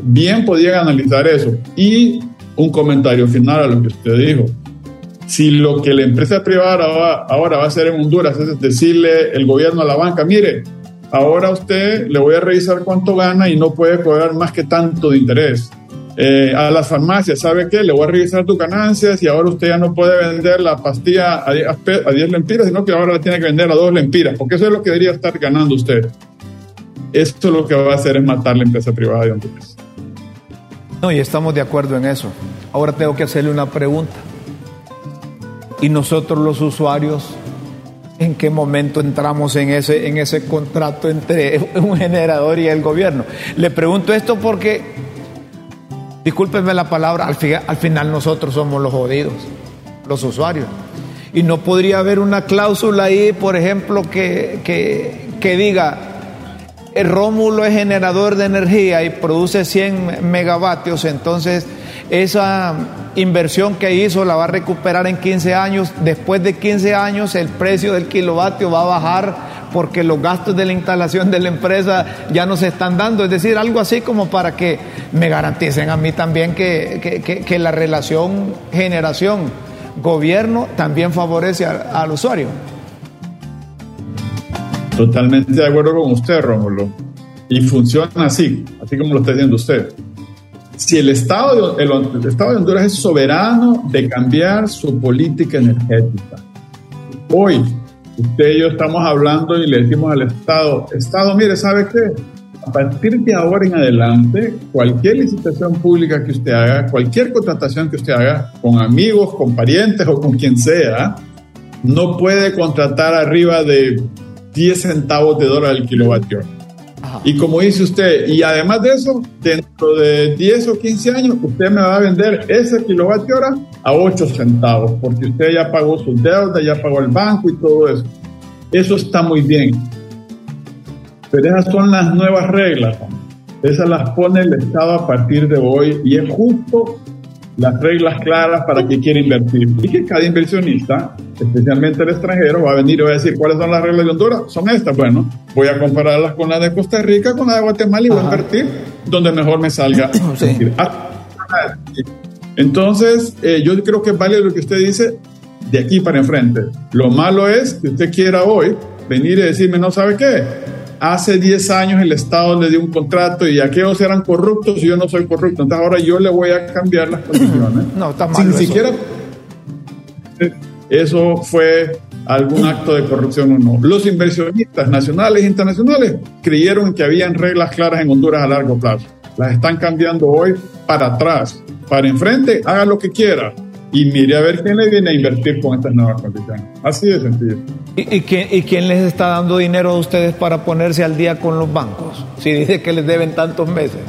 Speaker 2: bien podían analizar eso. Y un comentario final a lo que usted dijo. Si lo que la empresa privada ahora va a hacer en Honduras es decirle el gobierno a la banca, mire, ahora usted le voy a revisar cuánto gana y no puede cobrar más que tanto de interés. Eh, a las farmacias, ¿sabe qué? Le voy a revisar tus ganancias y ahora usted ya no puede vender la pastilla a 10, lempiras, sino que ahora la tiene que vender a 2 lempiras, porque eso es lo que debería estar ganando usted. Esto lo que va a hacer es matar la empresa privada de Honduras.
Speaker 1: No, y estamos de acuerdo en eso. Ahora tengo que hacerle una pregunta. ¿Y nosotros los usuarios en qué momento entramos en ese, en ese contrato entre un generador y el gobierno? Le pregunto esto porque, discúlpenme la palabra, al, al final nosotros somos los jodidos, los usuarios. Y no podría haber una cláusula ahí, por ejemplo, que, que, que diga, el Rómulo es generador de energía y produce 100 megavatios, entonces esa inversión que hizo la va a recuperar en 15 años. Después de 15 años el precio del kilovatio va a bajar porque los gastos de la instalación de la empresa ya no se están dando. Es decir, algo así como para que me garanticen a mí también que, que, la relación generación-gobierno también favorece al usuario.
Speaker 2: Totalmente de acuerdo con usted, Rómulo. Y funciona así, así como lo está diciendo usted. Si el Estado, de, el, Estado de Honduras es soberano de cambiar su política energética, hoy usted y yo estamos hablando y le decimos al Estado, Estado, mire, ¿sabe qué? A partir de ahora en adelante, cualquier licitación pública que usted haga, cualquier contratación que usted haga, con amigos, con parientes o con quien sea, no puede contratar arriba de 10 centavos de dólar el kilovatio. Y como dice usted, y además de eso, dentro de 10 o 15 años, usted me va a vender ese kilovatio hora a 8 centavos, porque usted ya pagó sus deudas, ya pagó el banco y todo eso. Eso está muy bien. Pero esas son las nuevas reglas. Esas las pone el Estado a partir de hoy y es justo las reglas claras para que quiere invertir. Y que cada inversionista, especialmente el extranjero, va a venir y va a decir cuáles son las reglas de Honduras. Son estas. Bueno, voy a compararlas con las de Costa Rica, con las de Guatemala y voy a invertir donde mejor me salga. Entonces, eh, yo creo que vale lo que usted dice de aquí para enfrente. Lo malo es que usted quiera hoy venir y decirme, no sabe qué, hace 10 años el Estado le dio un contrato y aquellos eran corruptos y yo no soy corrupto. Entonces ahora yo le voy a cambiar las condiciones.
Speaker 1: No, está mal.
Speaker 2: Sin siquiera eso fue algún acto de corrupción o no. Los inversionistas nacionales e internacionales creyeron que habían reglas claras en Honduras a largo plazo. Las están cambiando hoy para atrás. Para enfrente, haga lo que quiera y mire a ver quién le viene a invertir con estas nuevas condiciones. Así de sencillo.
Speaker 1: ¿Y, quién, les está dando dinero a ustedes para ponerse al día con los bancos? Si dice que les deben tantos meses.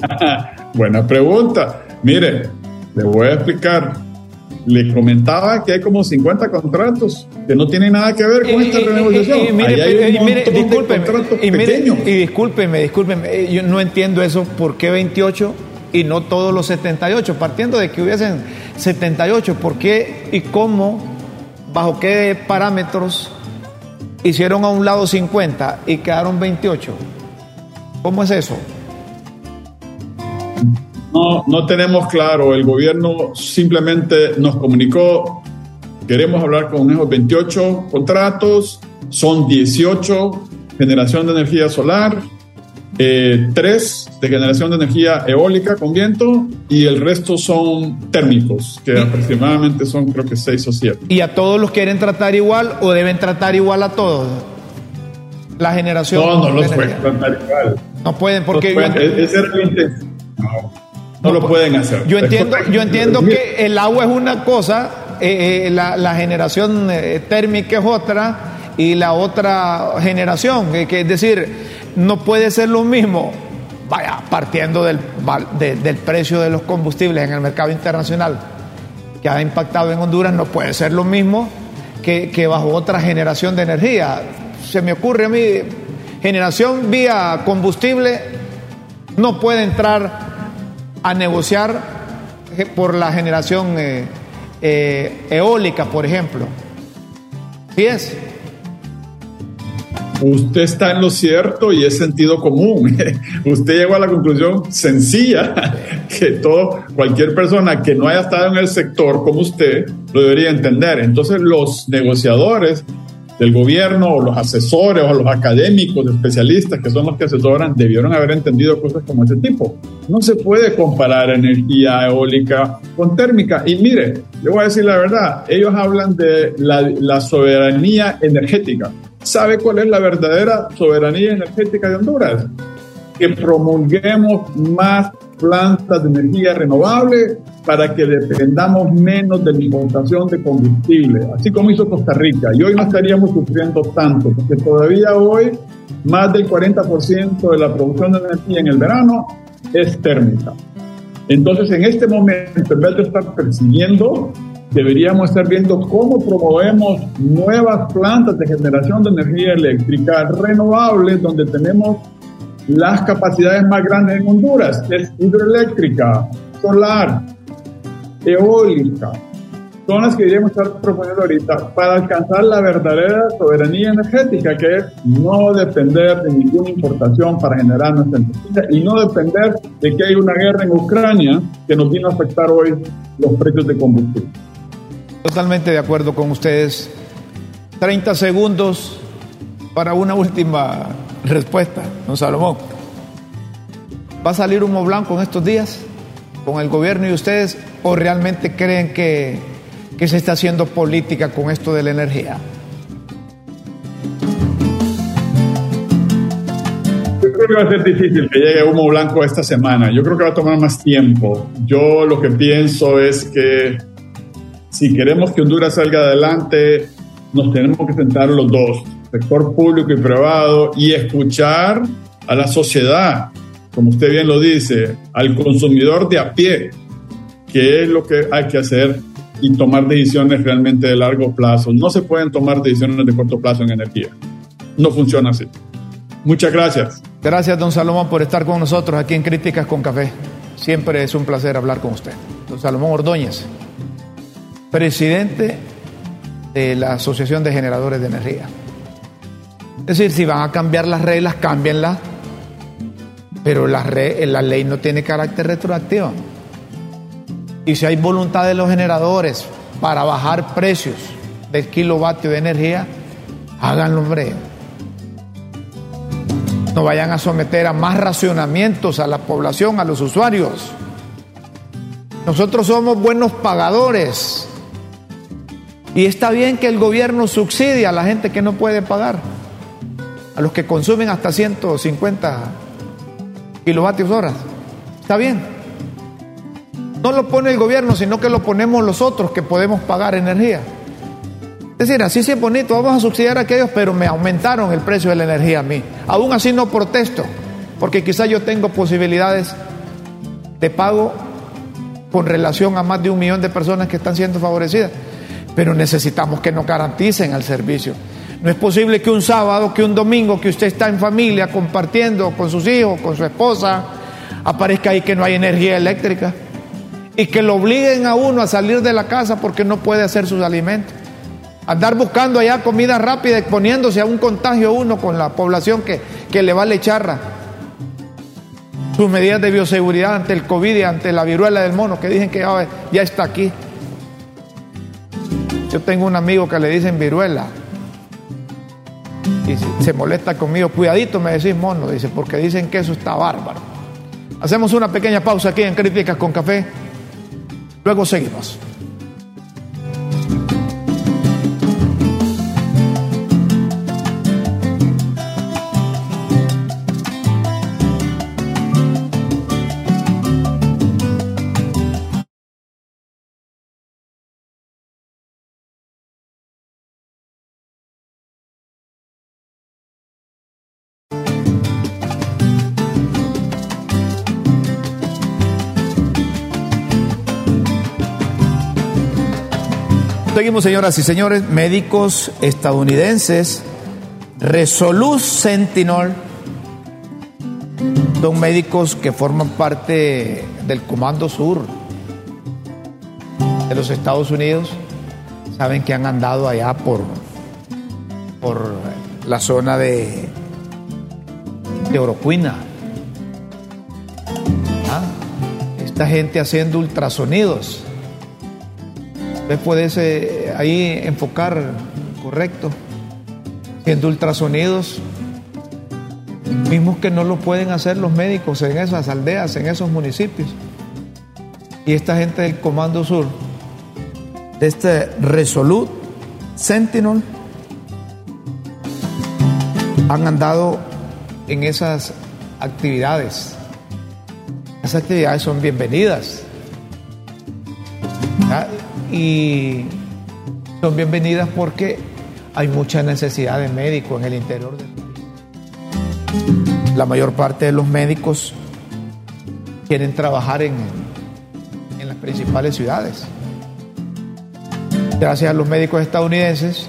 Speaker 2: Buena pregunta. Mire, le voy a explicar. Le comentaba que hay como 50 contratos que no tienen nada que ver con esta renegociación. Y, mire, hay un mire,
Speaker 1: y discúlpeme, discúlpeme, yo no entiendo eso. ¿Por qué 28 y no todos los 78? Partiendo de que hubiesen 78, ¿por qué y cómo bajo qué parámetros hicieron a un lado 50 y quedaron 28? ¿Cómo es eso?
Speaker 2: No, no tenemos claro. El gobierno simplemente nos comunicó, queremos hablar con esos 28 contratos, son 18 generación de energía solar, eh, tres de generación de energía eólica con viento y el resto son térmicos, que aproximadamente son creo que seis o siete.
Speaker 1: ¿Y a todos los quieren tratar igual o deben tratar igual a todos? La generación.
Speaker 2: No, no los pueden tratar igual.
Speaker 1: No pueden, porque.
Speaker 2: No, no, lo pueden hacer.
Speaker 1: Yo entiendo, yo entiendo que el agua es una cosa, eh, eh, la, generación térmica es otra y la otra generación, que es decir, no puede ser lo mismo, vaya, partiendo del, del precio de los combustibles en el mercado internacional que ha impactado en Honduras, no puede ser lo mismo que, que bajo otra generación de energía. Se me ocurre a mí, generación vía combustible no puede entrar a negociar por la generación eh, eh, eólica, por ejemplo. ¿Sí es?
Speaker 2: Usted está en lo cierto y es sentido común. Usted llegó a la conclusión sencilla que todo, cualquier persona que no haya estado en el sector como usted lo debería entender. Entonces los negociadores del gobierno o los asesores o los académicos, especialistas que son los que asesoran, debieron haber entendido cosas como ese tipo. No se puede comparar energía eólica con térmica. Y mire, le voy a decir la verdad, ellos hablan de la soberanía energética. ¿Sabe cuál es la verdadera soberanía energética de Honduras? Que promulguemos más plantas de energía renovable para que dependamos menos de la importación de combustible, así como hizo Costa Rica. Y hoy no estaríamos sufriendo tanto, porque todavía hoy más del 40% de la producción de energía en el verano es térmica. Entonces, en este momento, en vez de estar persiguiendo, deberíamos estar viendo cómo promovemos nuevas plantas de generación de energía eléctrica renovables, donde tenemos las capacidades más grandes en Honduras, es hidroeléctrica, solar, eólica, son las que deberíamos estar proponiendo ahorita para alcanzar la verdadera soberanía energética, que es no depender de ninguna importación para generar nuestra energía y no depender de que hay una guerra en Ucrania que nos vino a afectar hoy los precios de combustible.
Speaker 1: Totalmente de acuerdo con ustedes. 30 segundos para una última respuesta, don Salomón. ¿Va a salir humo blanco en estos días con el gobierno y ustedes o realmente creen que, que se está haciendo política con esto de la energía?
Speaker 2: Yo creo que va a ser difícil que llegue humo blanco esta semana. Yo creo que va a tomar más tiempo. Yo lo que pienso es que si queremos que Honduras salga adelante, nos tenemos que sentar los dos, sector público y privado, y escuchar a la sociedad, como usted bien lo dice, al consumidor de a pie, qué es lo que hay que hacer y tomar decisiones realmente de largo plazo. No se pueden tomar decisiones de corto plazo en energía. No funciona así. Muchas gracias.
Speaker 1: Gracias, don Salomón, por estar con nosotros aquí en Críticas con Café. Siempre es un placer hablar con usted. Don Salomón Ordóñez, presidente de la Asociación de Generadores de Energía. Es decir, si van a cambiar las reglas, cámbienlas, pero la, la ley no tiene carácter retroactivo. Y si hay voluntad de los generadores para bajar precios del kilovatio de energía, háganlo, hombre. No vayan a someter a más racionamientos a la población, a los usuarios. Nosotros somos buenos pagadores. Y está bien que el gobierno subsidie a la gente que no puede pagar, a los que consumen hasta 150 kilovatios horas. Está bien. No lo pone el gobierno, sino que lo ponemos los otros que podemos pagar energía. Es decir, así sí es bonito, vamos a subsidiar a aquellos, pero me aumentaron el precio de la energía a mí. Aún así no protesto, porque quizás yo tengo posibilidades de pago con relación a más de un millón de personas que están siendo favorecidas, pero necesitamos que nos garanticen el servicio. No es posible que un sábado, que un domingo, que usted está en familia compartiendo con sus hijos, con su esposa, aparezca ahí que no hay energía eléctrica y que lo obliguen a uno a salir de la casa porque no puede hacer sus alimentos. Andar buscando allá comida rápida, exponiéndose a un contagio uno con la población que, que le vale charra. Sus medidas de bioseguridad ante el COVID y ante la viruela del mono, que dicen que ya, ya está aquí. Yo tengo un amigo que le dicen viruela. Y se molesta conmigo, cuidadito me decís mono, dice, porque dicen que eso está bárbaro. Hacemos una pequeña pausa aquí en Críticas con Café. Luego seguimos. Seguimos, señoras y señores, médicos estadounidenses, Resolute Sentinel, son médicos que forman parte del Comando Sur de los Estados Unidos, saben que han andado allá por, por la zona de, de Oroquina. ¿Ah? Esta gente haciendo ultrasonidos Usted puede ahí enfocar correcto. haciendo ultrasonidos, mismos que no lo pueden hacer los médicos en esas aldeas, en esos municipios. Y esta gente del Comando Sur, de este Resolute Sentinel, han andado en esas actividades. Esas actividades son bienvenidas. Y son bienvenidas porque hay mucha necesidad de médicos en el interior del país. La mayor parte de los médicos quieren trabajar en, en las principales ciudades. Gracias a los médicos estadounidenses,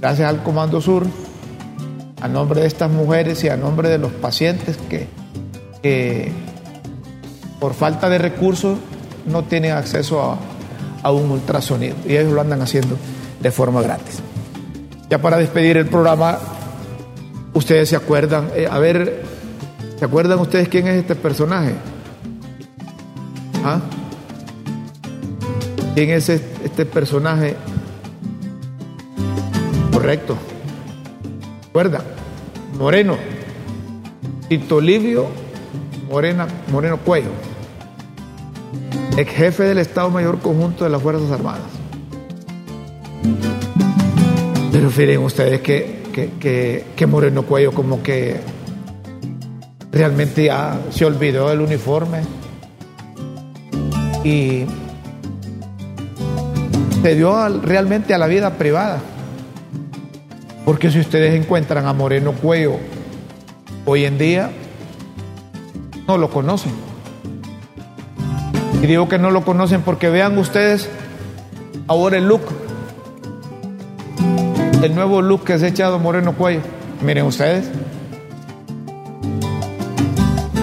Speaker 1: gracias al Comando Sur, a nombre de estas mujeres y a nombre de los pacientes que, por falta de recursos no tienen acceso a, a un ultrasonido y ellos lo andan haciendo de forma gratis. Ya para despedir el programa, ustedes se acuerdan, eh, a ver, ¿se acuerdan ustedes quién es este personaje? ¿Ah? ¿Quién es este personaje? Correcto. ¿Recuerdan? Moreno. Tito Livio Morena, Moreno Cuello. Ex jefe del Estado Mayor Conjunto de las Fuerzas Armadas. Pero miren ustedes que, que, Moreno Cuello como que realmente ya se olvidó del uniforme y se dio realmente a la vida privada. Porque si ustedes encuentran a Moreno Cuello hoy en día, no lo conocen. Y digo que no lo conocen porque vean ustedes ahora el look el nuevo look que se ha echado Moreno Cuello. Miren ustedes.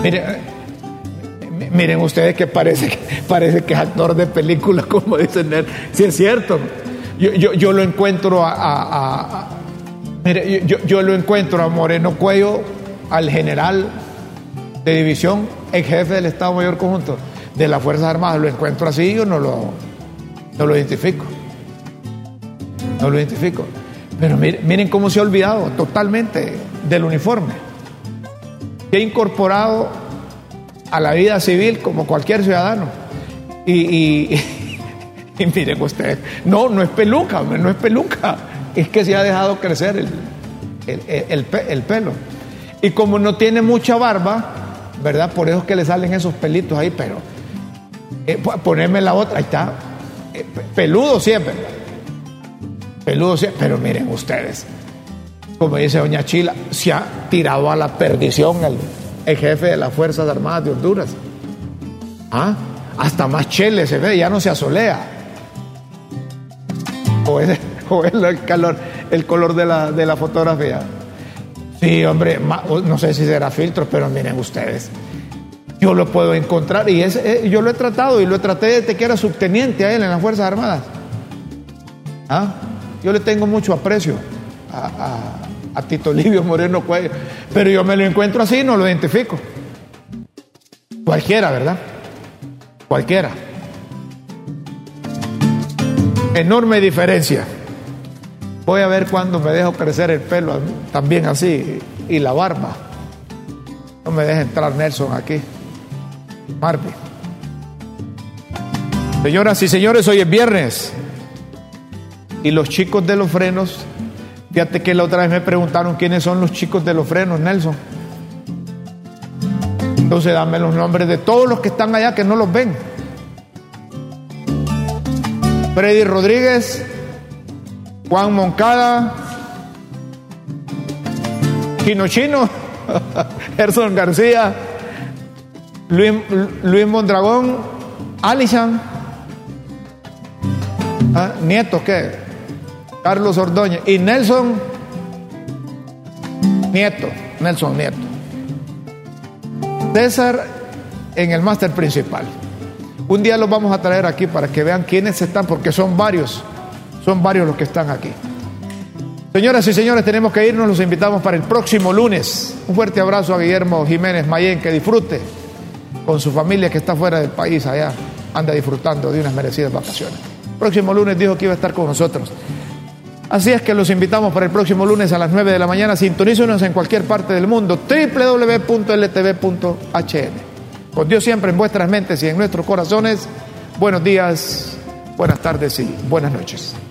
Speaker 1: Miren, eh, miren ustedes que parece, que parece que es actor de película, como dicen. Si es cierto. Yo, lo encuentro a, mire, yo, yo, lo encuentro a Moreno Cuello, al general de división, el jefe del Estado Mayor Conjunto de las Fuerzas Armadas. Lo encuentro así, yo no lo, no lo identifico. No lo identifico. Pero miren, cómo se ha olvidado totalmente del uniforme. Se ha incorporado a la vida civil como cualquier ciudadano. Y, miren ustedes, no, no es peluca, no es peluca. Es que se ha dejado crecer el, pelo. Y como no tiene mucha barba, ¿verdad? Por eso es que le salen esos pelitos ahí, pero eh, ponerme la otra, ahí está, eh, peludo siempre peludo, pero miren ustedes, como dice doña Chila, se ha tirado a la perdición el, jefe de las Fuerzas Armadas de Honduras. ¿Ah? Hasta más chele se ve, ya no se asolea. O es, el, calor, el color de la, de la fotografía. Sí, hombre, no sé si será filtro, pero miren ustedes. Yo lo puedo encontrar y eh, yo lo he tratado y lo traté de que era subteniente a él en las Fuerzas Armadas. ¿Ah? Yo le tengo mucho aprecio a, Tito Livio Moreno Cuello, pero yo me lo encuentro así y no lo identifico. Cualquiera, ¿verdad? Cualquiera. Enorme diferencia. Voy a ver cuándo me dejo crecer el pelo también así y la barba. No me deje entrar Nelson aquí. Marvin. Señoras y señores, hoy es viernes. Y los chicos de los frenos, fíjate que la otra vez me preguntaron quiénes son los chicos de los frenos, Nelson. Entonces dame los nombres de todos los que están allá que no los ven. Freddy Rodríguez, Juan Moncada, Chino Chino, Gerson García, Luis, Luis Mondragón, Alishan, ¿Ah? Nieto, ¿qué? Carlos Ordóñez y Nelson Nieto, Nelson Nieto. César en el máster principal. Un día los vamos a traer aquí para que vean quiénes están, porque son varios, son varios los que están aquí. Señoras y señores, tenemos que irnos, los invitamos para el próximo lunes. Un fuerte abrazo a Guillermo Jiménez Mayén, que disfrute con su familia que está fuera del país, allá anda disfrutando de unas merecidas vacaciones. Próximo lunes dijo que iba a estar con nosotros. Así es que los invitamos para el próximo lunes a las 9 de la mañana. Sintonícenos en cualquier parte del mundo. www.ltv.hn. Con Dios siempre en vuestras mentes y en nuestros corazones. Buenos días, buenas tardes y buenas noches.